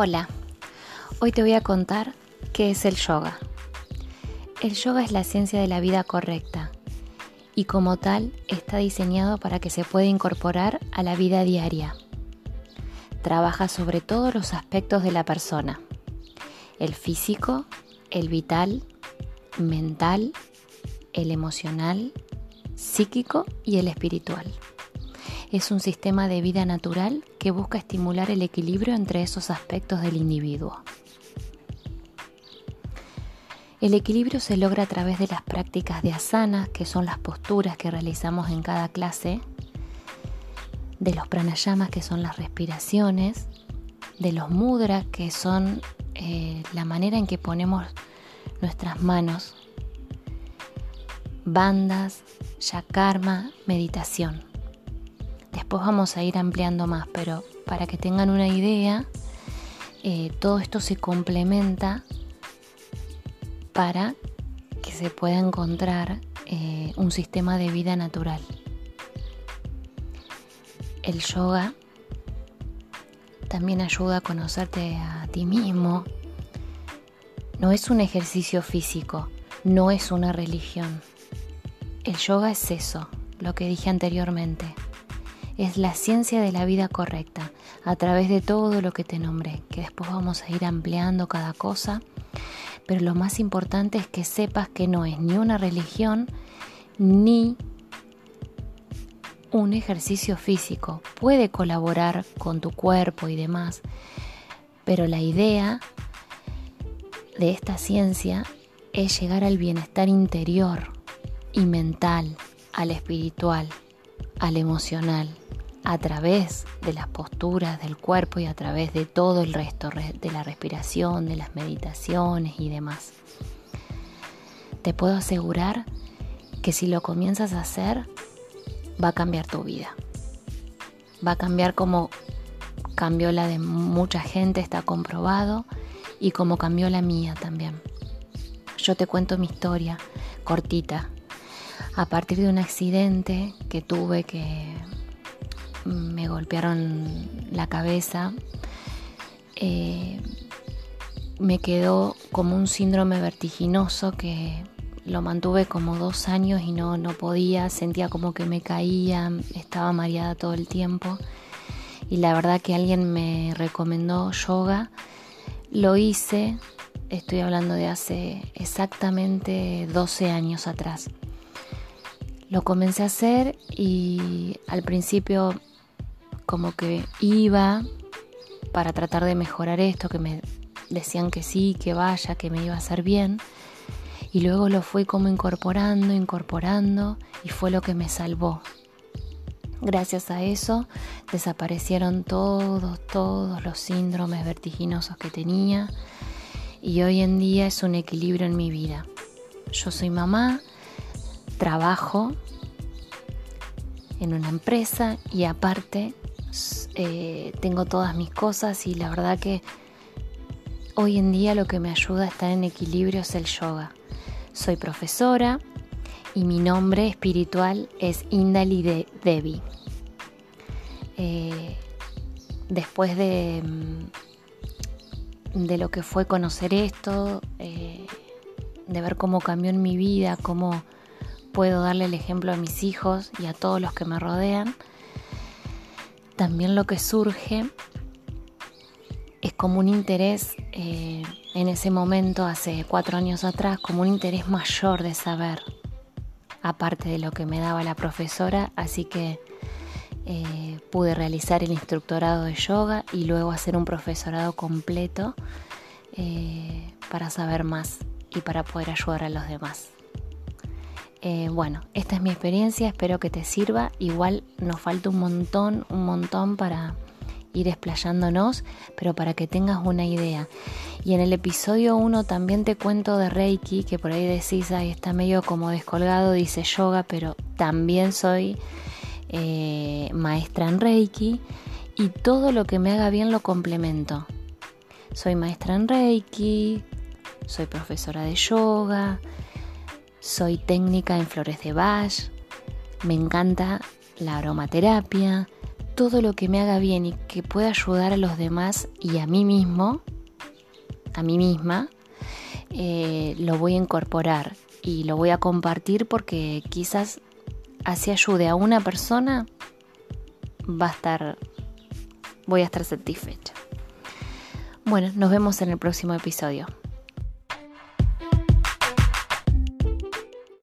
Hola, hoy te voy a contar qué es el yoga. El yoga es la ciencia de la vida correcta y como tal está diseñado para que se pueda incorporar a la vida diaria. Trabaja sobre todos los aspectos de la persona, el físico, el vital, mental, el emocional, psíquico y el espiritual es un sistema de vida natural que busca estimular el equilibrio entre esos aspectos del individuo. El equilibrio se logra a través de las prácticas de asanas, que son las posturas que realizamos en cada clase, de los pranayamas, que son las respiraciones, de los mudras, que son eh, la manera en que ponemos nuestras manos, bandas, yakarma, meditación. Después vamos a ir ampliando más, pero para que tengan una idea, eh, todo esto se complementa para que se pueda encontrar eh, un sistema de vida natural. El yoga también ayuda a conocerte a ti mismo. No es un ejercicio físico, no es una religión. El yoga es eso, lo que dije anteriormente es la ciencia de la vida correcta, a través de todo lo que te nombré, que después vamos a ir ampliando cada cosa, pero lo más importante es que sepas que no es ni una religión ni un ejercicio físico. Puede colaborar con tu cuerpo y demás, pero la idea de esta ciencia es llegar al bienestar interior y mental, al espiritual, al emocional a través de las posturas del cuerpo y a través de todo el resto, de la respiración, de las meditaciones y demás. Te puedo asegurar que si lo comienzas a hacer, va a cambiar tu vida. Va a cambiar como cambió la de mucha gente, está comprobado, y como cambió la mía también. Yo te cuento mi historia cortita. A partir de un accidente que tuve que me golpearon la cabeza, eh, me quedó como un síndrome vertiginoso que lo mantuve como dos años y no, no podía, sentía como que me caía, estaba mareada todo el tiempo. Y la verdad que alguien me recomendó yoga, lo hice, estoy hablando de hace exactamente 12 años atrás. Lo comencé a hacer y al principio como que iba para tratar de mejorar esto, que me decían que sí, que vaya, que me iba a hacer bien. Y luego lo fui como incorporando, incorporando y fue lo que me salvó. Gracias a eso desaparecieron todos, todos los síndromes vertiginosos que tenía y hoy en día es un equilibrio en mi vida. Yo soy mamá, trabajo en una empresa y aparte eh, tengo todas mis cosas y la verdad que hoy en día lo que me ayuda a estar en equilibrio es el yoga. Soy profesora y mi nombre espiritual es Indali Devi. Eh, después de, mm, de lo que fue conocer esto, eh, de ver cómo cambió en mi vida, cómo puedo darle el ejemplo a mis hijos y a todos los que me rodean, también lo que surge es como un interés eh, en ese momento, hace cuatro años atrás, como un interés mayor de saber, aparte de lo que me daba la profesora, así que eh, pude realizar el instructorado de yoga y luego hacer un profesorado completo eh, para saber más y para poder ayudar a los demás. Eh, bueno, esta es mi experiencia, espero que te sirva. Igual nos falta un montón, un montón para ir explayándonos, pero para que tengas una idea. Y en el episodio 1 también te cuento de Reiki, que por ahí decís, ahí está medio como descolgado, dice yoga, pero también soy eh, maestra en Reiki y todo lo que me haga bien lo complemento. Soy maestra en Reiki, soy profesora de yoga, soy técnica en flores de Bach, me encanta la aromaterapia, todo lo que me haga bien y que pueda ayudar a los demás y a mí mismo, a mí misma, eh, lo voy a incorporar y lo voy a compartir porque quizás así ayude a una persona, va a estar, voy a estar satisfecha. Bueno, nos vemos en el próximo episodio.